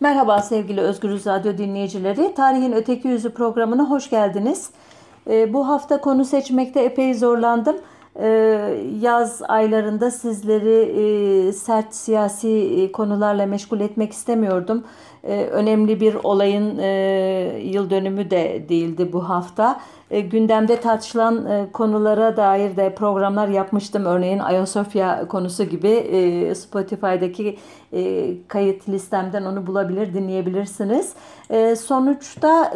Merhaba sevgili Özgürüz Radyo dinleyicileri. Tarihin Öteki Yüzü programına hoş geldiniz. Ee, bu hafta konu seçmekte epey zorlandım. Ee, yaz aylarında sizleri e, sert siyasi e, konularla meşgul etmek istemiyordum. Ee, önemli bir olayın e, yıl dönümü de değildi bu hafta. Gündemde tartışılan konulara dair de programlar yapmıştım. Örneğin Ayasofya konusu gibi Spotify'daki kayıt listemden onu bulabilir, dinleyebilirsiniz. Sonuçta...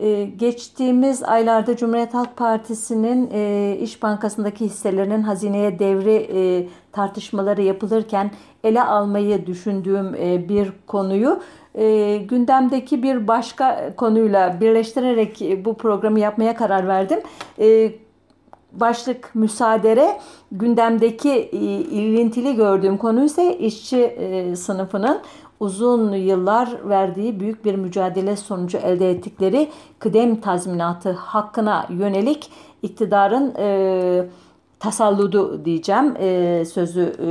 Ee, geçtiğimiz aylarda Cumhuriyet Halk Partisi'nin e, İş Bankası'ndaki hisselerinin hazineye devri e, tartışmaları yapılırken ele almayı düşündüğüm e, bir konuyu gündemdeki bir başka konuyla birleştirerek bu programı yapmaya karar verdim. başlık müsaadere gündemdeki ilintili gördüğüm konu ise işçi sınıfının uzun yıllar verdiği büyük bir mücadele sonucu elde ettikleri kıdem tazminatı hakkına yönelik iktidarın e, tasalludu diyeceğim e, sözü e,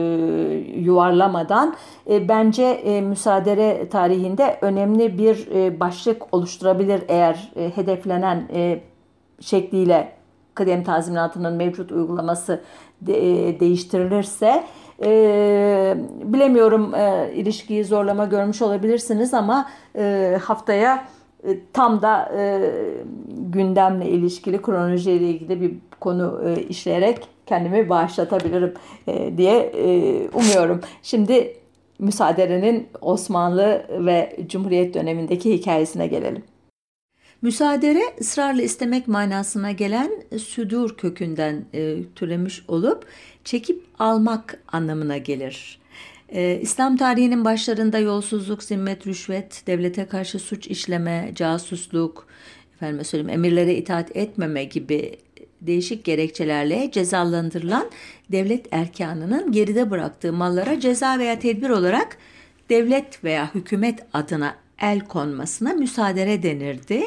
yuvarlamadan. E, bence e, müsaade tarihinde önemli bir e, başlık oluşturabilir eğer e, hedeflenen e, şekliyle kıdem tazminatının mevcut uygulaması de, e, değiştirilirse e, bilemiyorum e, ilişkiyi zorlama görmüş olabilirsiniz ama e, haftaya e, tam da e, gündemle ilişkili kronolojiyle ilgili bir konu e, işleyerek kendimi bağışlatabilirim e, diye e, umuyorum. Şimdi müsaadenin Osmanlı ve Cumhuriyet dönemindeki hikayesine gelelim. Müsaadere ısrarla istemek manasına gelen südur kökünden e, türemiş olup çekip almak anlamına gelir. E, İslam tarihinin başlarında yolsuzluk, zimmet, rüşvet, devlete karşı suç işleme, casusluk, efendim söyleyeyim emirlere itaat etmeme gibi değişik gerekçelerle cezalandırılan devlet erkanının geride bıraktığı mallara ceza veya tedbir olarak devlet veya hükümet adına el konmasına müsaadere denirdi.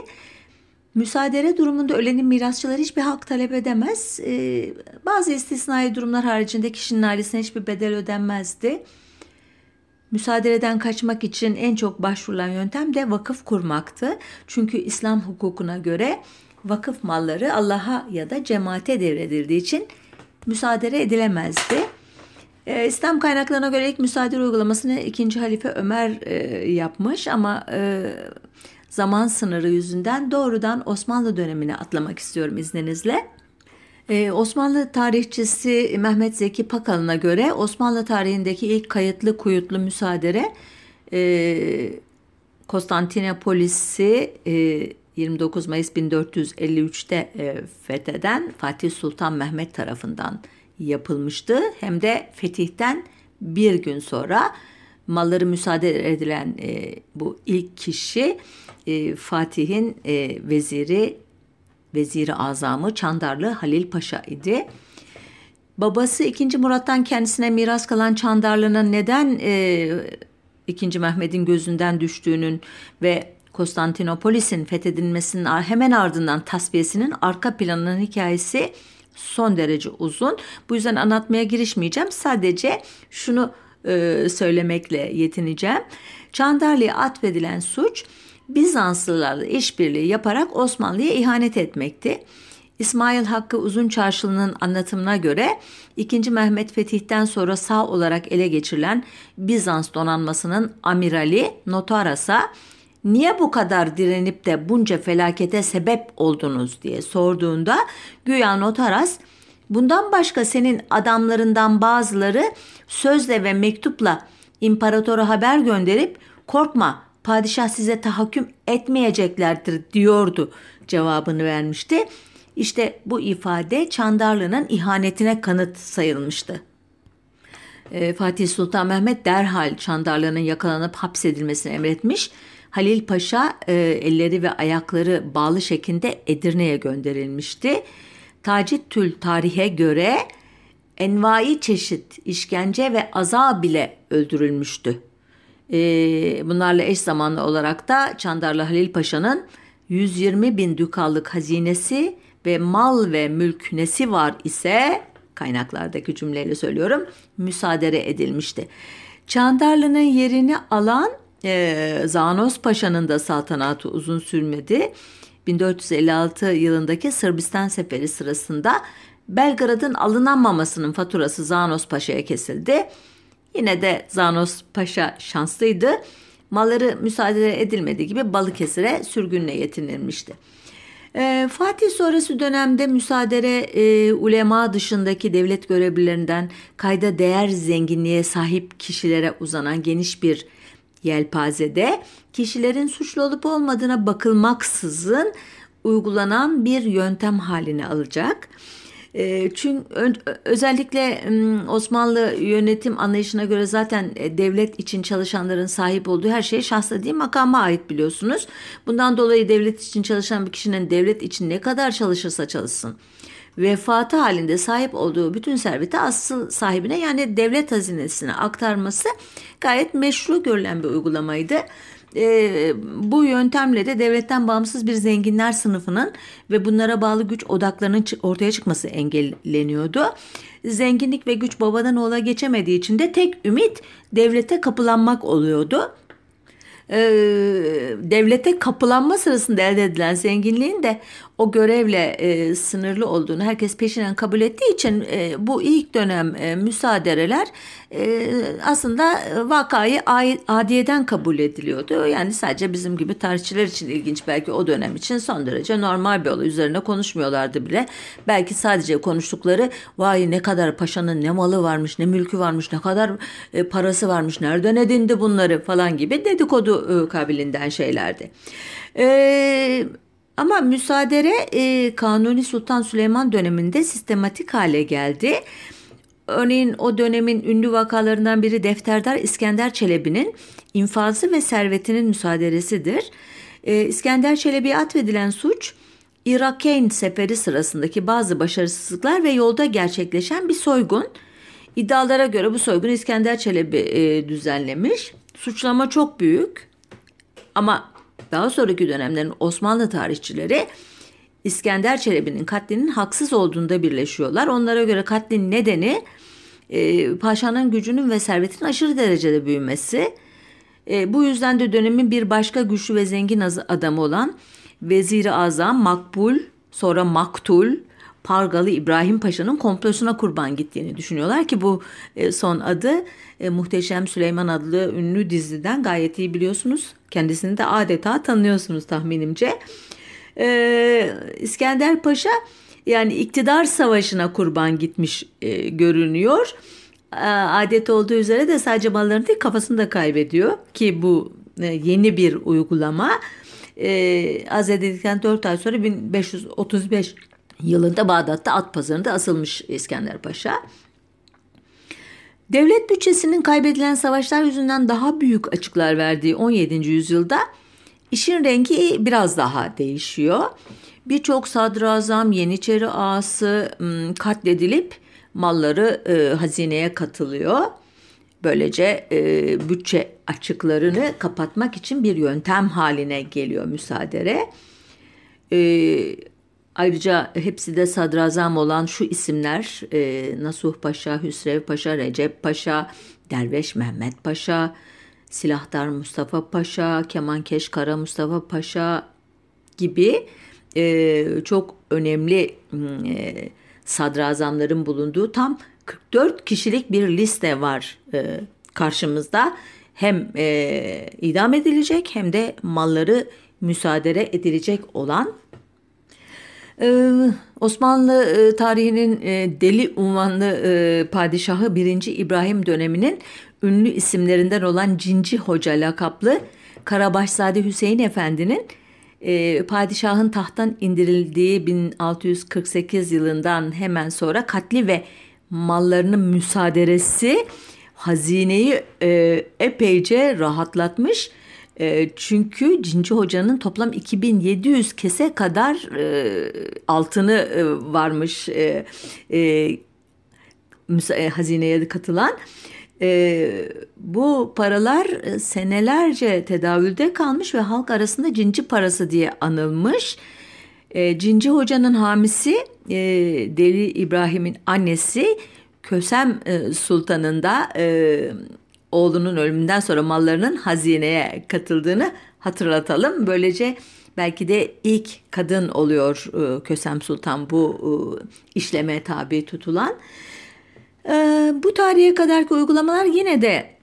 Müsaadere durumunda ölenin mirasçıları hiçbir hak talep edemez. Ee, bazı istisnai durumlar haricinde kişinin ailesine hiçbir bedel ödenmezdi. Müsaadereden kaçmak için en çok başvurulan yöntem de vakıf kurmaktı. Çünkü İslam hukukuna göre vakıf malları Allah'a ya da cemaate devredildiği için müsaade edilemezdi. Ee, İslam kaynaklarına göre ilk müsaade uygulamasını 2. Halife Ömer e, yapmış ama e, zaman sınırı yüzünden doğrudan Osmanlı dönemine atlamak istiyorum izninizle. Ee, Osmanlı tarihçisi Mehmet Zeki Pakalın'a göre Osmanlı tarihindeki ilk kayıtlı kuyutlu müsaadere e, Konstantinopolis'i e, 29 Mayıs 1453'te e, fetheden Fatih Sultan Mehmet tarafından yapılmıştı. Hem de fetihten bir gün sonra malları müsaade edilen e, bu ilk kişi e, Fatih'in e, veziri veziri azamı Çandarlı Halil Paşa idi. Babası 2. Murat'tan kendisine miras kalan Çandarlı'nın neden e, 2. Mehmet'in gözünden düştüğünün ve Konstantinopolis'in fethedilmesinin hemen ardından tasfiyesinin arka planının hikayesi son derece uzun. Bu yüzden anlatmaya girişmeyeceğim. Sadece şunu e, söylemekle yetineceğim. Çandarlı'ya atfedilen suç Bizanslılarla işbirliği yaparak Osmanlı'ya ihanet etmekti. İsmail Hakkı Uzun Çarşılı'nın anlatımına göre 2. Mehmet Fetih'ten sonra sağ olarak ele geçirilen Bizans donanmasının amirali Notaras'a niye bu kadar direnip de bunca felakete sebep oldunuz diye sorduğunda güya Notaras bundan başka senin adamlarından bazıları sözle ve mektupla imparatora haber gönderip korkma padişah size tahakküm etmeyeceklerdir diyordu cevabını vermişti. İşte bu ifade Çandarlı'nın ihanetine kanıt sayılmıştı. Ee, Fatih Sultan Mehmet derhal Çandarlı'nın yakalanıp hapsedilmesini emretmiş. Halil Paşa e, elleri ve ayakları bağlı şekilde Edirne'ye gönderilmişti. Tacit Tül tarihe göre envai çeşit işkence ve azab ile öldürülmüştü. E, bunlarla eş zamanlı olarak da Çandarlı Halil Paşa'nın 120 bin dükallık hazinesi ve mal ve mülk nesi var ise kaynaklardaki cümleyle söylüyorum müsaade edilmişti. Çandarlı'nın yerini alan e, Zanos Paşa'nın da saltanatı uzun sürmedi. 1456 yılındaki Sırbistan seferi sırasında Belgrad'ın alınamamasının faturası Zanos Paşa'ya kesildi. Yine de Zanos Paşa şanslıydı. Malları müsaade edilmediği gibi Balıkesir'e sürgünle getirilmişti. E, Fatih sonrası dönemde müsaadere e, ulema dışındaki devlet görevlilerinden kayda değer zenginliğe sahip kişilere uzanan geniş bir yelpazede kişilerin suçlu olup olmadığına bakılmaksızın uygulanan bir yöntem haline alacak. Ee, çünkü özellikle Osmanlı yönetim anlayışına göre zaten e, devlet için çalışanların sahip olduğu her şey şahsa değil makama ait biliyorsunuz. Bundan dolayı devlet için çalışan bir kişinin devlet için ne kadar çalışırsa çalışsın vefatı halinde sahip olduğu bütün serveti asıl sahibine yani devlet hazinesine aktarması gayet meşru görülen bir uygulamaydı. E, bu yöntemle de devletten bağımsız bir zenginler sınıfının ve bunlara bağlı güç odaklarının ortaya çıkması engelleniyordu. Zenginlik ve güç babadan oğula geçemediği için de tek ümit devlete kapılanmak oluyordu e, devlete kapılanma sırasında elde edilen zenginliğin de o görevle e, sınırlı olduğunu herkes peşinden kabul ettiği için e, bu ilk dönem e, müsaadereler e, aslında vakayı adiyeden kabul ediliyordu. Yani sadece bizim gibi tarihçiler için ilginç belki o dönem için son derece normal bir olay. Üzerine konuşmuyorlardı bile. Belki sadece konuştukları vay ne kadar paşanın ne malı varmış ne mülkü varmış ne kadar e, parası varmış nereden edindi bunları falan gibi dedikodu e, kabilinden şeylerdi. Eee ama müsaadere e, Kanuni Sultan Süleyman döneminde sistematik hale geldi. Örneğin o dönemin ünlü vakalarından biri Defterdar İskender Çelebi'nin infazı ve servetinin müsaaderesidir. E, İskender Çelebi'ye atfedilen suç Irakeyn seferi sırasındaki bazı başarısızlıklar ve yolda gerçekleşen bir soygun. İddialara göre bu soygun İskender Çelebi e, düzenlemiş. Suçlama çok büyük ama daha sonraki dönemlerin Osmanlı tarihçileri İskender Çelebi'nin katlinin haksız olduğunda birleşiyorlar. Onlara göre katlin nedeni e, paşanın gücünün ve servetin aşırı derecede büyümesi. E, bu yüzden de dönemin bir başka güçlü ve zengin adamı olan Vezir-i Azam Makbul sonra Maktul Pargalı İbrahim Paşa'nın komplosuna kurban gittiğini düşünüyorlar ki bu e, son adı e, Muhteşem Süleyman adlı ünlü diziden gayet iyi biliyorsunuz. Kendisini de adeta tanıyorsunuz tahminimce. E, İskender Paşa yani iktidar savaşına kurban gitmiş görünüyor. Adet olduğu üzere de sadece mallarını değil kafasını da kaybediyor ki bu yeni bir uygulama. E, azledildikten 4 ay sonra 1535 yılında Bağdat'ta at pazarında asılmış İskender Paşa. Devlet bütçesinin kaybedilen savaşlar yüzünden daha büyük açıklar verdiği 17. yüzyılda işin rengi biraz daha değişiyor. Birçok sadrazam, yeniçeri ağası katledilip malları e, hazineye katılıyor. Böylece e, bütçe açıklarını kapatmak için bir yöntem haline geliyor müsaadere. E, Ayrıca hepsi de sadrazam olan şu isimler e, Nasuh Paşa, Hüsrev Paşa, Recep Paşa, Derveş Mehmet Paşa, Silahdar Mustafa Paşa, Kemankeş Kara Mustafa Paşa gibi e, çok önemli e, sadrazamların bulunduğu tam 44 kişilik bir liste var e, karşımızda. Hem e, idam edilecek hem de malları müsaade edilecek olan ee, Osmanlı e, tarihinin e, deli unvanlı e, padişahı 1. İbrahim döneminin ünlü isimlerinden olan Cinci Hoca lakaplı Karabaşzade Hüseyin Efendi'nin padişahın tahttan indirildiği 1648 yılından hemen sonra katli ve mallarının müsaaderesi hazineyi epeyce rahatlatmış e, çünkü Cinci Hoca'nın toplam 2700 kese kadar e, altını e, varmış e, e, e, hazineye katılan. E, bu paralar e, senelerce tedavülde kalmış ve halk arasında cinci parası diye anılmış. E, cinci Hoca'nın hamisi e, Deli İbrahim'in annesi Kösem e, Sultan'ın da e, oğlunun ölümünden sonra mallarının hazineye katıldığını hatırlatalım. Böylece belki de ilk kadın oluyor e, Kösem Sultan bu e, işleme tabi tutulan. E, bu tarihe kadarki uygulamalar yine de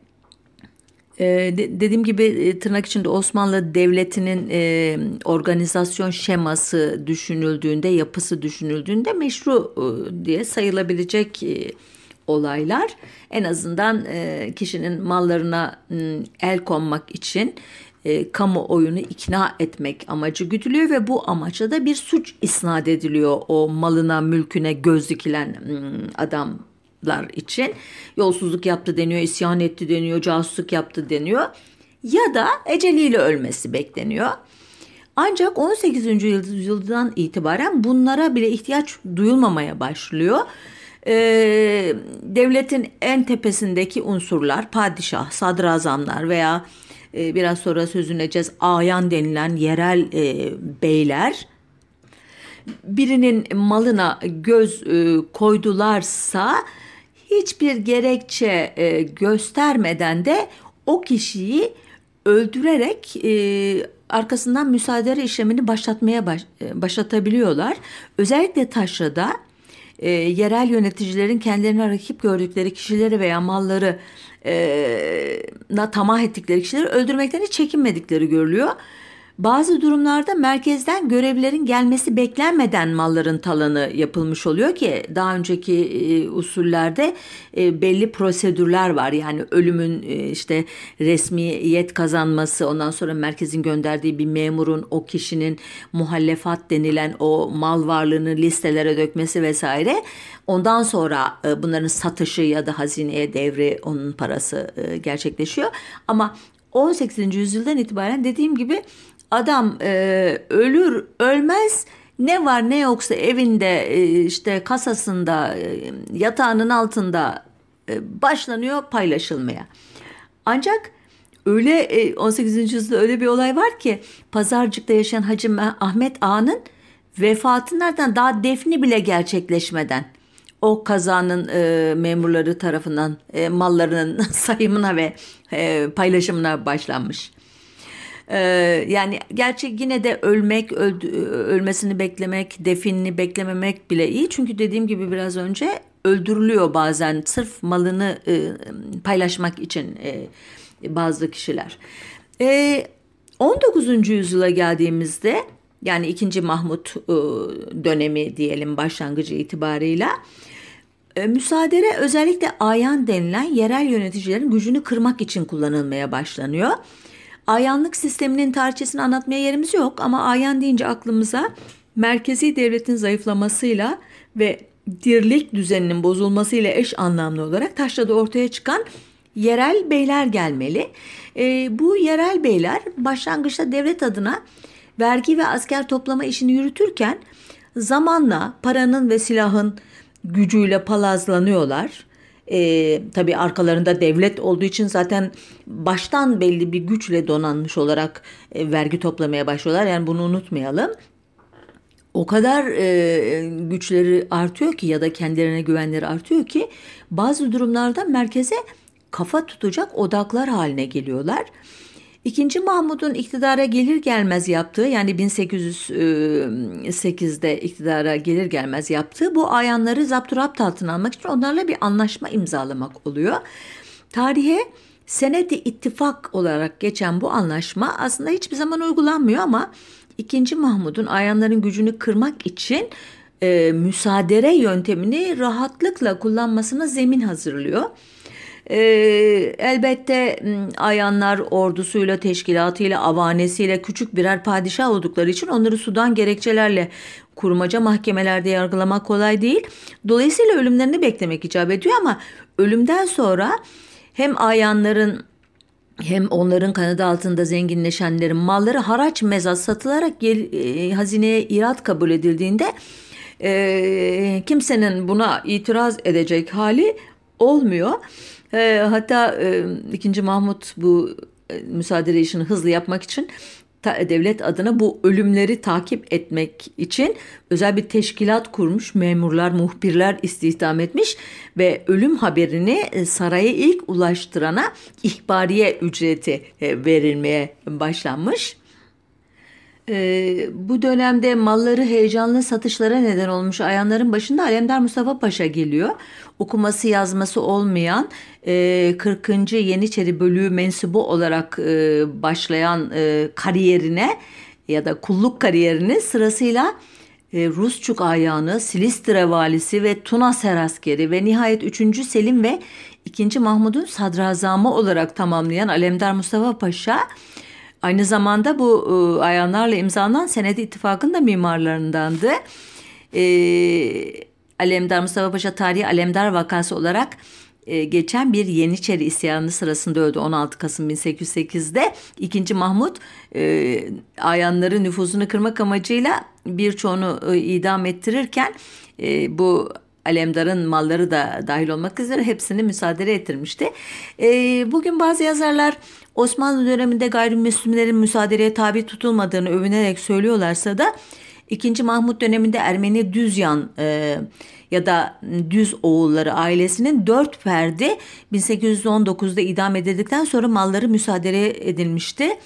dediğim gibi tırnak içinde Osmanlı Devleti'nin organizasyon şeması düşünüldüğünde, yapısı düşünüldüğünde meşru diye sayılabilecek olaylar. En azından kişinin mallarına el konmak için e, kamuoyunu ikna etmek amacı güdülüyor ve bu amaçla da bir suç isnat ediliyor o malına mülküne göz dikilen hmm, adamlar için. Yolsuzluk yaptı deniyor, isyan etti deniyor, casusluk yaptı deniyor ya da eceliyle ölmesi bekleniyor. Ancak 18. yüzyıldan itibaren bunlara bile ihtiyaç duyulmamaya başlıyor. Ee, devletin en tepesindeki unsurlar, padişah, sadrazamlar veya e, biraz sonra sözünü edeceğiz ayan denilen yerel e, beyler birinin malına göz e, koydularsa hiçbir gerekçe e, göstermeden de o kişiyi öldürerek e, arkasından müsaade işlemini başlatmaya baş, e, başlatabiliyorlar. Özellikle taşrada e, yerel yöneticilerin kendilerine rakip gördükleri kişileri veya malları e, na tamah ettikleri kişileri öldürmekten hiç çekinmedikleri görülüyor. Bazı durumlarda merkezden görevlerin gelmesi beklenmeden malların talanı yapılmış oluyor ki daha önceki e, usullerde e, belli prosedürler var. Yani ölümün e, işte resmiyet kazanması ondan sonra merkezin gönderdiği bir memurun o kişinin muhallefat denilen o mal varlığını listelere dökmesi vesaire. Ondan sonra e, bunların satışı ya da hazineye devri onun parası e, gerçekleşiyor. Ama 18. yüzyıldan itibaren dediğim gibi adam e, ölür ölmez ne var ne yoksa evinde e, işte kasasında e, yatağının altında e, başlanıyor paylaşılmaya. Ancak öyle e, 18. yüzyılda öyle bir olay var ki Pazarcık'ta yaşayan Hacı Ahmet Ağa'nın vefatından daha defni bile gerçekleşmeden o kazanın e, memurları tarafından e, mallarının sayımına ve e, paylaşımına başlanmış. Ee, yani gerçi yine de ölmek, öldü, ölmesini beklemek, definini beklememek bile iyi. Çünkü dediğim gibi biraz önce öldürülüyor bazen sırf malını e, paylaşmak için e, bazı kişiler. E, 19. yüzyıla geldiğimizde yani 2. Mahmut e, dönemi diyelim başlangıcı itibarıyla e, müsaadere özellikle ayan denilen yerel yöneticilerin gücünü kırmak için kullanılmaya başlanıyor. Ayanlık sisteminin tarihçesini anlatmaya yerimiz yok ama ayan deyince aklımıza merkezi devletin zayıflamasıyla ve dirlik düzeninin bozulmasıyla eş anlamlı olarak taşrada ortaya çıkan yerel beyler gelmeli. E, bu yerel beyler başlangıçta devlet adına vergi ve asker toplama işini yürütürken zamanla paranın ve silahın gücüyle palazlanıyorlar. E, tabii arkalarında devlet olduğu için zaten baştan belli bir güçle donanmış olarak e, vergi toplamaya başlıyorlar. Yani bunu unutmayalım. O kadar e, güçleri artıyor ki ya da kendilerine güvenleri artıyor ki bazı durumlarda merkeze kafa tutacak odaklar haline geliyorlar. İkinci Mahmud'un iktidara gelir gelmez yaptığı yani 1808'de iktidara gelir gelmez yaptığı bu ayanları zapturapt altına almak için onlarla bir anlaşma imzalamak oluyor. Tarihe senedi ittifak olarak geçen bu anlaşma aslında hiçbir zaman uygulanmıyor ama 2. Mahmud'un ayanların gücünü kırmak için e, müsaadere yöntemini rahatlıkla kullanmasına zemin hazırlıyor. E, elbette ayanlar ordusuyla, teşkilatıyla, avanesiyle küçük birer padişah oldukları için onları sudan gerekçelerle kurmaca mahkemelerde yargılamak kolay değil. Dolayısıyla ölümlerini beklemek icap ediyor ama ölümden sonra hem ayanların hem onların kanadı altında zenginleşenlerin malları haraç mezat satılarak gel, e, hazineye irat kabul edildiğinde e, kimsenin buna itiraz edecek hali olmuyor. E, hatta e, 2. Mahmut bu e, müsaade işini hızlı yapmak için devlet adına bu ölümleri takip etmek için özel bir teşkilat kurmuş. Memurlar, muhbirler istihdam etmiş ve ölüm haberini e, saraya ilk ulaştırana ihbariye ücreti e, verilmeye başlanmış. Ee, bu dönemde malları heyecanlı satışlara neden olmuş ayanların başında Alemdar Mustafa Paşa geliyor. Okuması yazması olmayan e, 40. Yeniçeri bölüğü mensubu olarak e, başlayan e, kariyerine ya da kulluk kariyerine sırasıyla e, Rusçuk ayağını, Silistre valisi ve Tuna seraskeri ve nihayet 3. Selim ve 2. Mahmud'un sadrazamı olarak tamamlayan Alemdar Mustafa Paşa Aynı zamanda bu e, ayanlarla imzalanan Senedi İttifakı'nın da mimarlarındandı. E, Alemdar Mustafa Paşa tarihi Alemdar vakası olarak e, geçen bir Yeniçeri isyanı sırasında öldü 16 Kasım 1808'de. İkinci Mahmut e, ayanların nüfuzunu kırmak amacıyla birçoğunu e, idam ettirirken e, bu Alemdar'ın malları da dahil olmak üzere hepsini müsaade ettirmişti. E, bugün bazı yazarlar Osmanlı döneminde gayrimüslimlerin müsaadeye tabi tutulmadığını övünerek söylüyorlarsa da 2. Mahmut döneminde Ermeni Düzyan e, ya da Düz oğulları ailesinin dört ferdi 1819'da idam edildikten sonra malları müsaade edilmişti.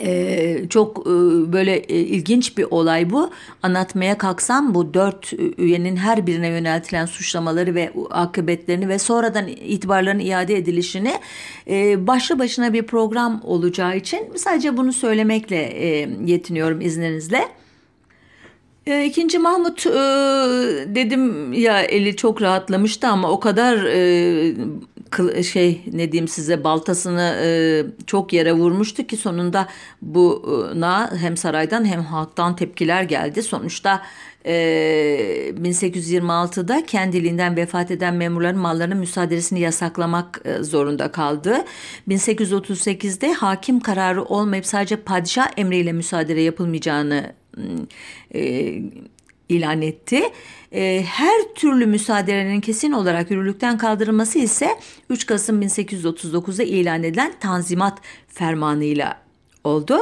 Ee, çok e, böyle e, ilginç bir olay bu. Anlatmaya kalksam bu dört üyenin her birine yöneltilen suçlamaları ve akıbetlerini ve sonradan itibarların iade edilişini e, başlı başına bir program olacağı için sadece bunu söylemekle e, yetiniyorum izninizle. İkinci Mahmut e, dedim ya eli çok rahatlamıştı ama o kadar e, şey ne diyeyim size baltasını e, çok yere vurmuştu ki sonunda buna hem saraydan hem halktan tepkiler geldi. Sonuçta e, 1826'da kendiliğinden vefat eden memurların mallarının müsaadesini yasaklamak e, zorunda kaldı. 1838'de hakim kararı olmayıp sadece padişah emriyle müsaade yapılmayacağını e, ilan etti. E, her türlü müsaadenin kesin olarak yürürlükten kaldırılması ise 3 Kasım 1839'da ilan edilen Tanzimat Fermanı'yla oldu.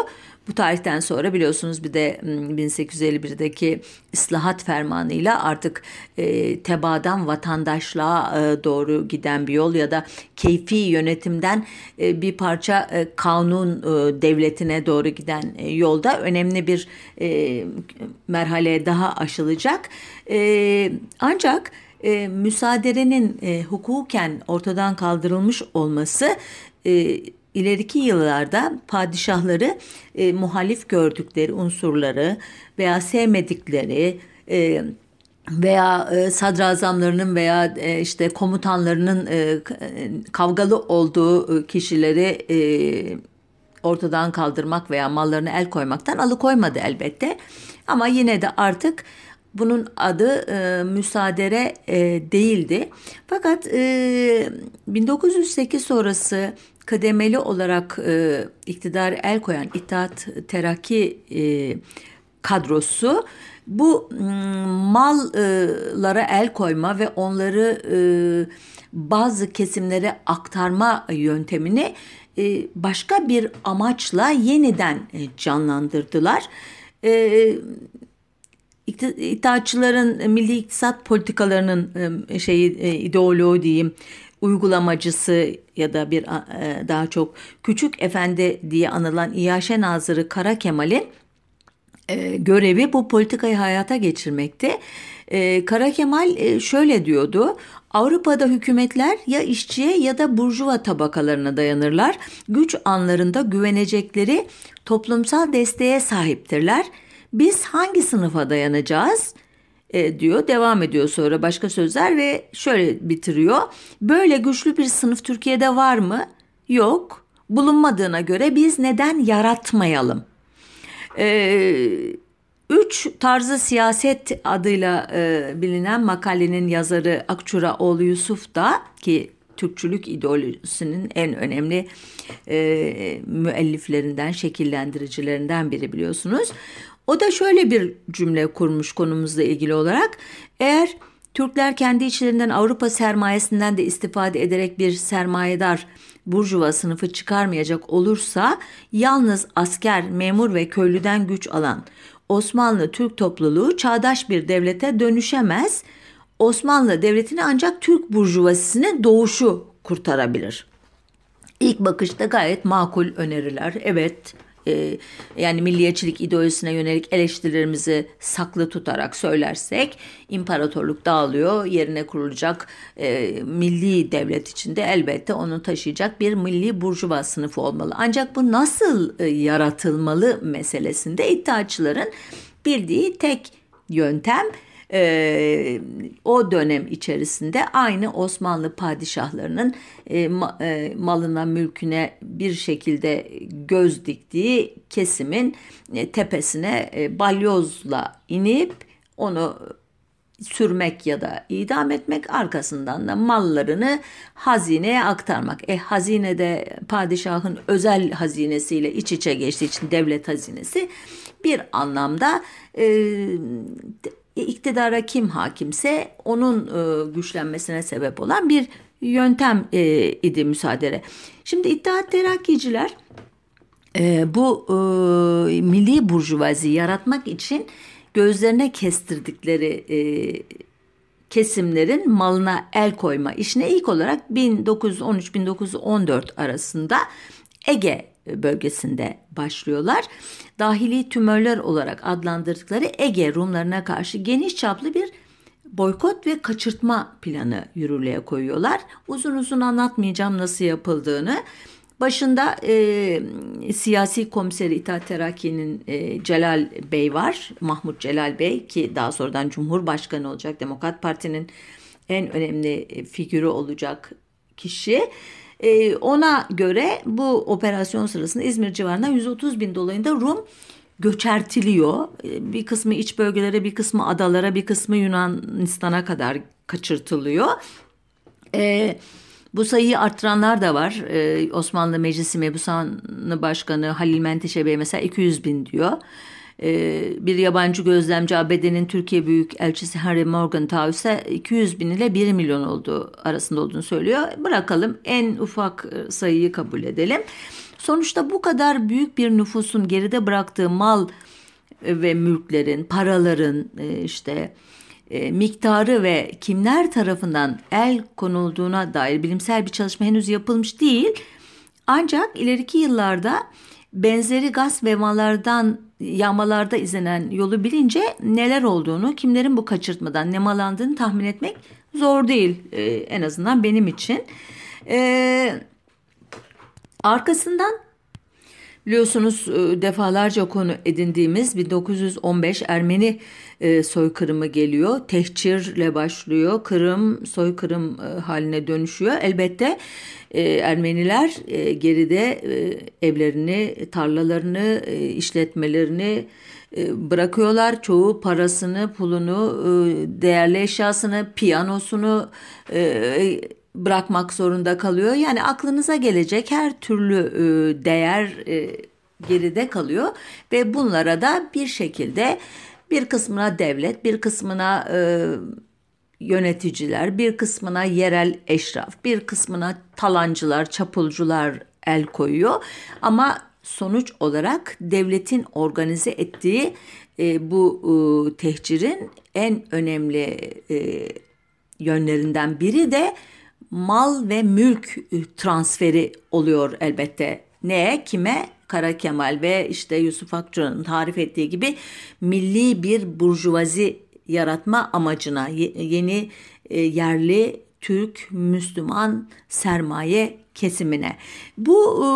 Bu tarihten sonra biliyorsunuz bir de 1851'deki ıslahat fermanıyla artık e, tebadan vatandaşlığa e, doğru giden bir yol ya da keyfi yönetimden e, bir parça e, kanun e, devletine doğru giden e, yolda önemli bir e, merhale daha aşılacak. E, ancak e, müsaaderenin e, hukuken ortadan kaldırılmış olması e, ileriki yıllarda padişahları e, muhalif gördükleri unsurları veya sevmedikleri e, veya e, sadrazamlarının veya e, işte komutanlarının e, kavgalı olduğu e, kişileri e, ortadan kaldırmak veya mallarını el koymaktan alıkoymadı elbette. Ama yine de artık bunun adı e, müsaadere e, değildi. Fakat e, 1908 sonrası kademeli olarak e, iktidar el koyan İttihat Terakki e, kadrosu bu mallara el koyma ve onları e, bazı kesimlere aktarma yöntemini e, başka bir amaçla yeniden e, canlandırdılar. İttihatçıların milli iktisat politikalarının şeyi ideoloğu diyeyim uygulamacısı ya da bir e, daha çok küçük efendi diye anılan İyaşe Nazırı Kara Kemal'in e, görevi bu politikayı hayata geçirmekti. E, Kara Kemal şöyle diyordu. Avrupa'da hükümetler ya işçiye ya da burjuva tabakalarına dayanırlar. Güç anlarında güvenecekleri toplumsal desteğe sahiptirler. Biz hangi sınıfa dayanacağız? E, diyor. Devam ediyor sonra başka sözler ve şöyle bitiriyor. Böyle güçlü bir sınıf Türkiye'de var mı? Yok. Bulunmadığına göre biz neden yaratmayalım? E, üç tarzı siyaset adıyla e, bilinen makalenin yazarı Akçuraoğlu Yusuf da ki Türkçülük ideolojisinin en önemli e, müelliflerinden, şekillendiricilerinden biri biliyorsunuz. O da şöyle bir cümle kurmuş konumuzla ilgili olarak. Eğer Türkler kendi içlerinden Avrupa sermayesinden de istifade ederek bir sermayedar burjuva sınıfı çıkarmayacak olursa yalnız asker, memur ve köylüden güç alan Osmanlı Türk topluluğu çağdaş bir devlete dönüşemez. Osmanlı devletini ancak Türk burjuvasisinin doğuşu kurtarabilir. İlk bakışta gayet makul öneriler. Evet e, yani milliyetçilik ideolojisine yönelik eleştirilerimizi saklı tutarak söylersek imparatorluk dağılıyor yerine kurulacak e, milli devlet içinde elbette onu taşıyacak bir milli burjuva sınıfı olmalı. Ancak bu nasıl e, yaratılmalı meselesinde iddiaçıların bildiği tek yöntem e, o dönem içerisinde aynı Osmanlı padişahlarının e, ma, e, malına mülküne bir şekilde göz diktiği kesimin e, tepesine e, balyozla inip onu sürmek ya da idam etmek arkasından da mallarını hazineye aktarmak. E hazinede padişahın özel hazinesiyle iç içe geçtiği için devlet hazinesi bir anlamda e, iktidara kim hakimse onun e, güçlenmesine sebep olan bir yöntem e, idi müsaade. Şimdi İttihat Terakkiciler e, bu e, milli burjuvazi yaratmak için gözlerine kestirdikleri e, kesimlerin malına el koyma işine ilk olarak 1913-1914 arasında Ege bölgesinde başlıyorlar. Dahili tümörler olarak adlandırdıkları Ege Rumlarına karşı geniş çaplı bir boykot ve kaçırtma planı yürürlüğe koyuyorlar. Uzun uzun anlatmayacağım nasıl yapıldığını. Başında e, siyasi komiseri İttihat Terakki'nin e, Celal Bey var. Mahmut Celal Bey ki daha sonradan Cumhurbaşkanı olacak. Demokrat Parti'nin en önemli figürü olacak kişi. E, ona göre bu operasyon sırasında İzmir civarında 130 bin dolayında Rum göçertiliyor. E, bir kısmı iç bölgelere, bir kısmı adalara, bir kısmı Yunanistan'a kadar kaçırtılıyor. E, bu sayıyı arttıranlar da var. Ee, Osmanlı Meclisi Mebusanı Başkanı Halil Menteşe Bey mesela 200 bin diyor. Ee, bir yabancı gözlemci ABD'nin Türkiye Büyük Elçisi Harry Morgenthau ise 200 bin ile 1 milyon olduğu arasında olduğunu söylüyor. Bırakalım en ufak e, sayıyı kabul edelim. Sonuçta bu kadar büyük bir nüfusun geride bıraktığı mal ve mülklerin, paraların e, işte e, miktarı ve kimler tarafından el konulduğuna dair bilimsel bir çalışma henüz yapılmış değil. Ancak ileriki yıllarda benzeri gaz ve mallardan yağmalarda izlenen yolu bilince neler olduğunu, kimlerin bu kaçırtmadan nemalandığını tahmin etmek zor değil e, en azından benim için. E, arkasından biliyorsunuz e, defalarca konu edindiğimiz 1915 Ermeni e, soykırımı geliyor. Tehcirle başlıyor. Kırım soykırım e, haline dönüşüyor. Elbette e, Ermeniler e, geride e, evlerini, tarlalarını, e, işletmelerini e, bırakıyorlar. Çoğu parasını, pulunu, e, değerli eşyasını, piyanosunu e, bırakmak zorunda kalıyor. Yani aklınıza gelecek her türlü değer geride kalıyor ve bunlara da bir şekilde bir kısmına devlet, bir kısmına e, yöneticiler, bir kısmına yerel eşraf, bir kısmına talancılar, çapulcular el koyuyor. Ama sonuç olarak devletin organize ettiği e, bu e, tehcirin en önemli e, yönlerinden biri de mal ve mülk transferi oluyor elbette. Neye, kime? Kara Kemal ve işte Yusuf Akçı'nın tarif ettiği gibi milli bir burjuvazi yaratma amacına yeni e, yerli Türk Müslüman sermaye kesimine. Bu e,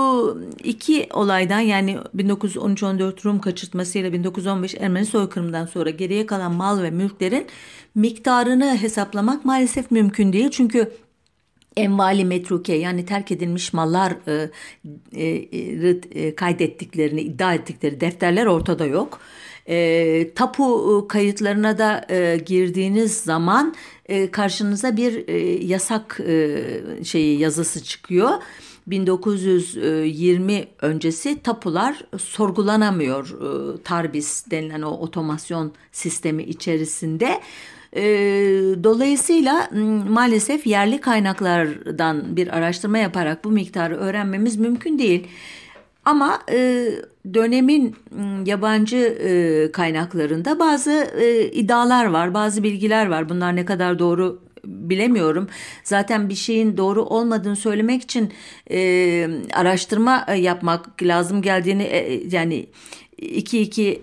iki olaydan yani 1913-14 Rum kaçırtması ile 1915 Ermeni soykırımından sonra geriye kalan mal ve mülklerin miktarını hesaplamak maalesef mümkün değil. Çünkü envali metruke yani terk edilmiş mallar e, e, e, kaydettiklerini iddia ettikleri defterler ortada yok. E, tapu kayıtlarına da e, girdiğiniz zaman e, karşınıza bir e, yasak e, şeyi yazısı çıkıyor. 1920 öncesi tapular sorgulanamıyor e, Tarbis denilen o otomasyon sistemi içerisinde. E, dolayısıyla maalesef yerli kaynaklardan bir araştırma yaparak bu miktarı öğrenmemiz mümkün değil. Ama e, dönemin yabancı e, kaynaklarında bazı e, iddialar var, bazı bilgiler var. Bunlar ne kadar doğru bilemiyorum. Zaten bir şeyin doğru olmadığını söylemek için e, araştırma yapmak lazım geldiğini e, yani 2 2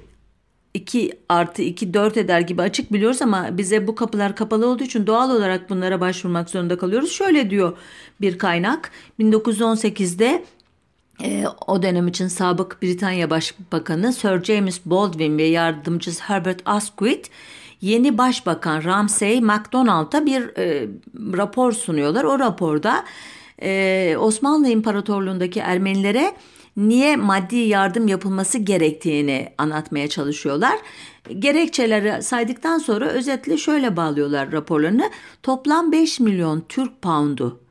2 artı 2 4 eder gibi açık biliyoruz ama bize bu kapılar kapalı olduğu için doğal olarak bunlara başvurmak zorunda kalıyoruz. Şöyle diyor bir kaynak 1918'de e, o dönem için sabık Britanya Başbakanı Sir James Baldwin ve yardımcısı Herbert Asquith yeni başbakan Ramsay MacDonald'a bir e, rapor sunuyorlar. O raporda e, Osmanlı İmparatorluğundaki Ermenilere niye maddi yardım yapılması gerektiğini anlatmaya çalışıyorlar. Gerekçeleri saydıktan sonra özetle şöyle bağlıyorlar raporlarını. Toplam 5 milyon Türk poundu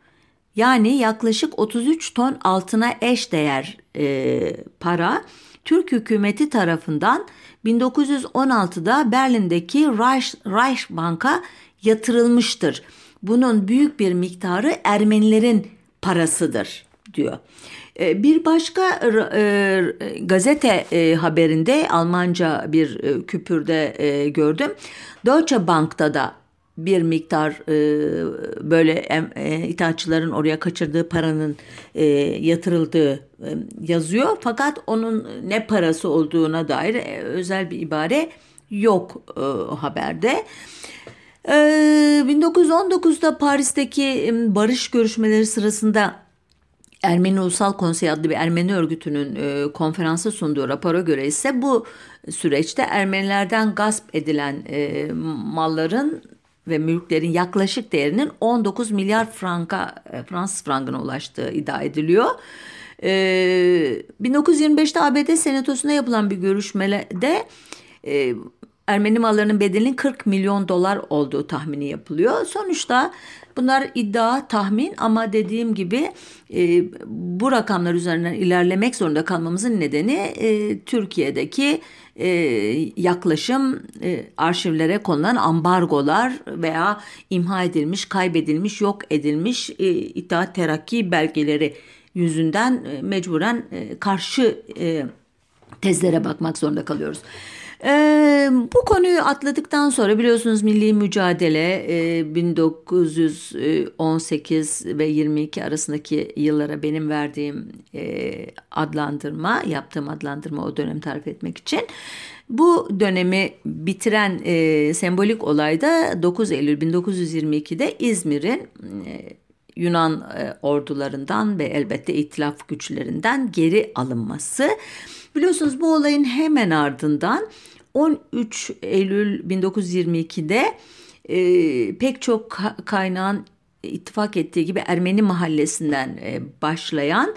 yani yaklaşık 33 ton altına eş değer e, para Türk hükümeti tarafından 1916'da Berlin'deki Reich, Reichsbank'a yatırılmıştır. Bunun büyük bir miktarı Ermenilerin parasıdır diyor. E, bir başka e, gazete e, haberinde Almanca bir küpürde gördüm. Deutsche Bank'ta da bir miktar e, böyle e, ithal oraya kaçırdığı paranın e, yatırıldığı e, yazıyor. Fakat onun ne parası olduğuna dair e, özel bir ibare yok e, haberde. E, 1919'da Paris'teki barış görüşmeleri sırasında Ermeni Ulusal Konsey adlı bir Ermeni örgütünün e, konferansa sunduğu rapora göre ise bu süreçte Ermenilerden gasp edilen e, malların ve mülklerin yaklaşık değerinin 19 milyar franka e, Fransız frangına ulaştığı iddia ediliyor. Ee, 1925'te ABD senatosunda yapılan bir görüşmede e, Ermeni mallarının bedelinin 40 milyon dolar olduğu tahmini yapılıyor. Sonuçta bunlar iddia, tahmin ama dediğim gibi e, bu rakamlar üzerinden ilerlemek zorunda kalmamızın nedeni e, Türkiye'deki e, yaklaşım e, arşivlere konulan ambargolar veya imha edilmiş, kaybedilmiş, yok edilmiş e, İttihat Terakki belgeleri yüzünden e, mecburen e, karşı e, tezlere bakmak zorunda kalıyoruz. Ee, bu konuyu atladıktan sonra biliyorsunuz milli mücadele e, 1918 ve 22 arasındaki yıllara benim verdiğim e, adlandırma, yaptığım adlandırma o dönem tarif etmek için. Bu dönemi bitiren e, sembolik olayda 9 Eylül 1922'de İzmir'in e, Yunan e, ordularından ve elbette itilaf güçlerinden geri alınması. Biliyorsunuz bu olayın hemen ardından 13 Eylül 1922'de e, pek çok kaynağın ittifak ettiği gibi Ermeni mahallesinden e, başlayan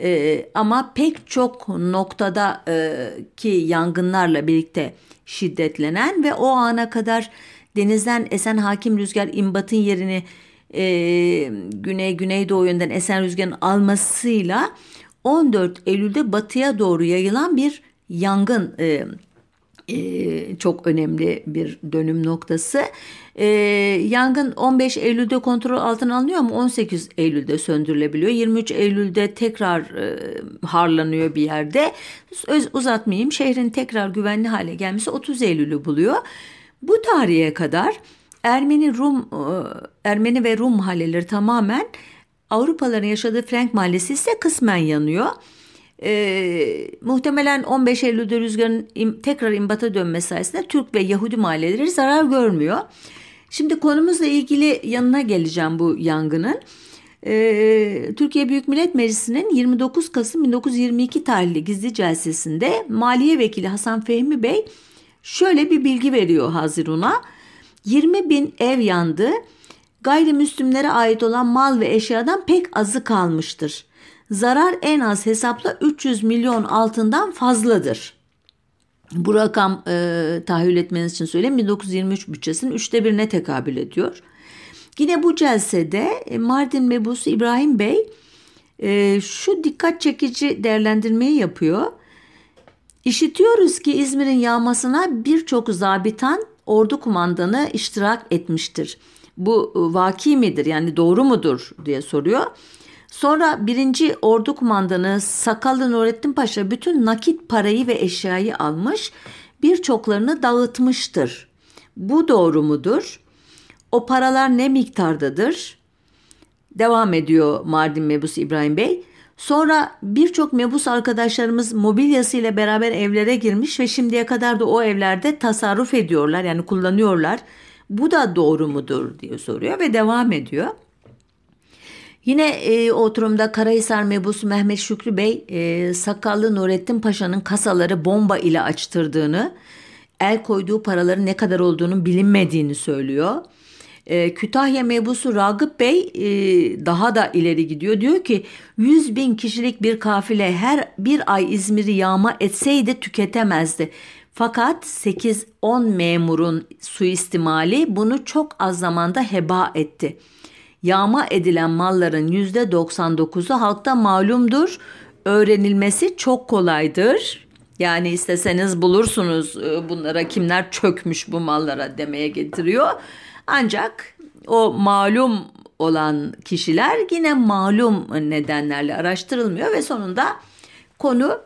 e, ama pek çok noktada e, ki yangınlarla birlikte şiddetlenen ve o ana kadar denizden esen hakim rüzgar imbatın yerini e, güney güneydoğu yönden esen rüzgarın almasıyla 14 Eylül'de batıya doğru yayılan bir yangın e, e, çok önemli bir dönüm noktası. E, yangın 15 Eylül'de kontrol altına alınıyor ama 18 Eylül'de söndürülebiliyor. 23 Eylül'de tekrar e, harlanıyor bir yerde. Öz, uzatmayayım şehrin tekrar güvenli hale gelmesi 30 Eylül'ü buluyor. Bu tarihe kadar Ermeni Rum e, Ermeni ve Rum mahalleleri tamamen Avrupalıların yaşadığı Frank mahallesi ise kısmen yanıyor. E, muhtemelen 15 Eylül'de rüzgarın im, tekrar imbata dönmesi sayesinde Türk ve Yahudi mahalleleri zarar görmüyor. Şimdi konumuzla ilgili yanına geleceğim bu yangının. Ee, Türkiye Büyük Millet Meclisi'nin 29 Kasım 1922 tarihli gizli celsesinde Maliye Vekili Hasan Fehmi Bey şöyle bir bilgi veriyor Hazirun'a. 20 bin ev yandı. Gayrimüslimlere ait olan mal ve eşyadan pek azı kalmıştır. Zarar en az hesapla 300 milyon altından fazladır. Bu rakam e, tahayyül etmeniz için söyleyeyim 1923 bütçesinin üçte birine tekabül ediyor. Yine bu celsede e, Mardin mebusu İbrahim Bey e, şu dikkat çekici değerlendirmeyi yapıyor. İşitiyoruz ki İzmir'in yağmasına birçok zabitan ordu kumandanı iştirak etmiştir. Bu e, vaki midir yani doğru mudur diye soruyor. Sonra birinci ordu kumandanı Sakallı Nurettin Paşa bütün nakit parayı ve eşyayı almış, birçoklarını dağıtmıştır. Bu doğru mudur? O paralar ne miktardadır? Devam ediyor Mardin Mebus İbrahim Bey. Sonra birçok mebus arkadaşlarımız mobilyasıyla beraber evlere girmiş ve şimdiye kadar da o evlerde tasarruf ediyorlar yani kullanıyorlar. Bu da doğru mudur diye soruyor ve devam ediyor. Yine e, oturumda Karahisar mebusu Mehmet Şükrü Bey e, Sakallı Nurettin Paşa'nın kasaları bomba ile açtırdığını, el koyduğu paraların ne kadar olduğunu bilinmediğini söylüyor. E, Kütahya mebusu Ragıp Bey e, daha da ileri gidiyor. Diyor ki 100 bin kişilik bir kafile her bir ay İzmir'i yağma etseydi tüketemezdi. Fakat 8-10 memurun suistimali bunu çok az zamanda heba etti. Yağma edilen malların %99'u halkta malumdur. Öğrenilmesi çok kolaydır. Yani isteseniz bulursunuz e, bunlara kimler çökmüş bu mallara demeye getiriyor. Ancak o malum olan kişiler yine malum nedenlerle araştırılmıyor ve sonunda konu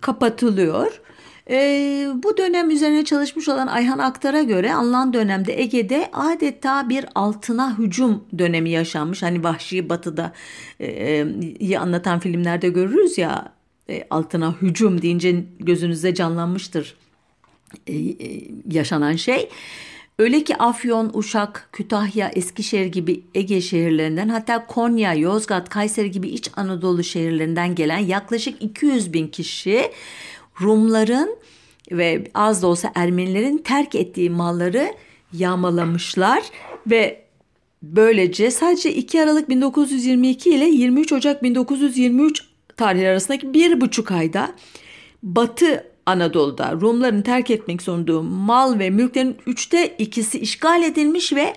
kapatılıyor. E, bu dönem üzerine çalışmış olan Ayhan Aktar'a göre anılan dönemde Ege'de adeta bir altına hücum dönemi yaşanmış. Hani Vahşi Batı'da e, iyi anlatan filmlerde görürüz ya e, altına hücum deyince gözünüzde canlanmıştır e, e, yaşanan şey. Öyle ki Afyon, Uşak, Kütahya, Eskişehir gibi Ege şehirlerinden hatta Konya, Yozgat, Kayseri gibi İç Anadolu şehirlerinden gelen yaklaşık 200 bin kişi Rumların ve az da olsa Ermenilerin terk ettiği malları yağmalamışlar ve böylece sadece 2 Aralık 1922 ile 23 Ocak 1923 tarihleri arasındaki bir buçuk ayda Batı Anadolu'da Rumların terk etmek zorunda mal ve mülklerin üçte ikisi işgal edilmiş ve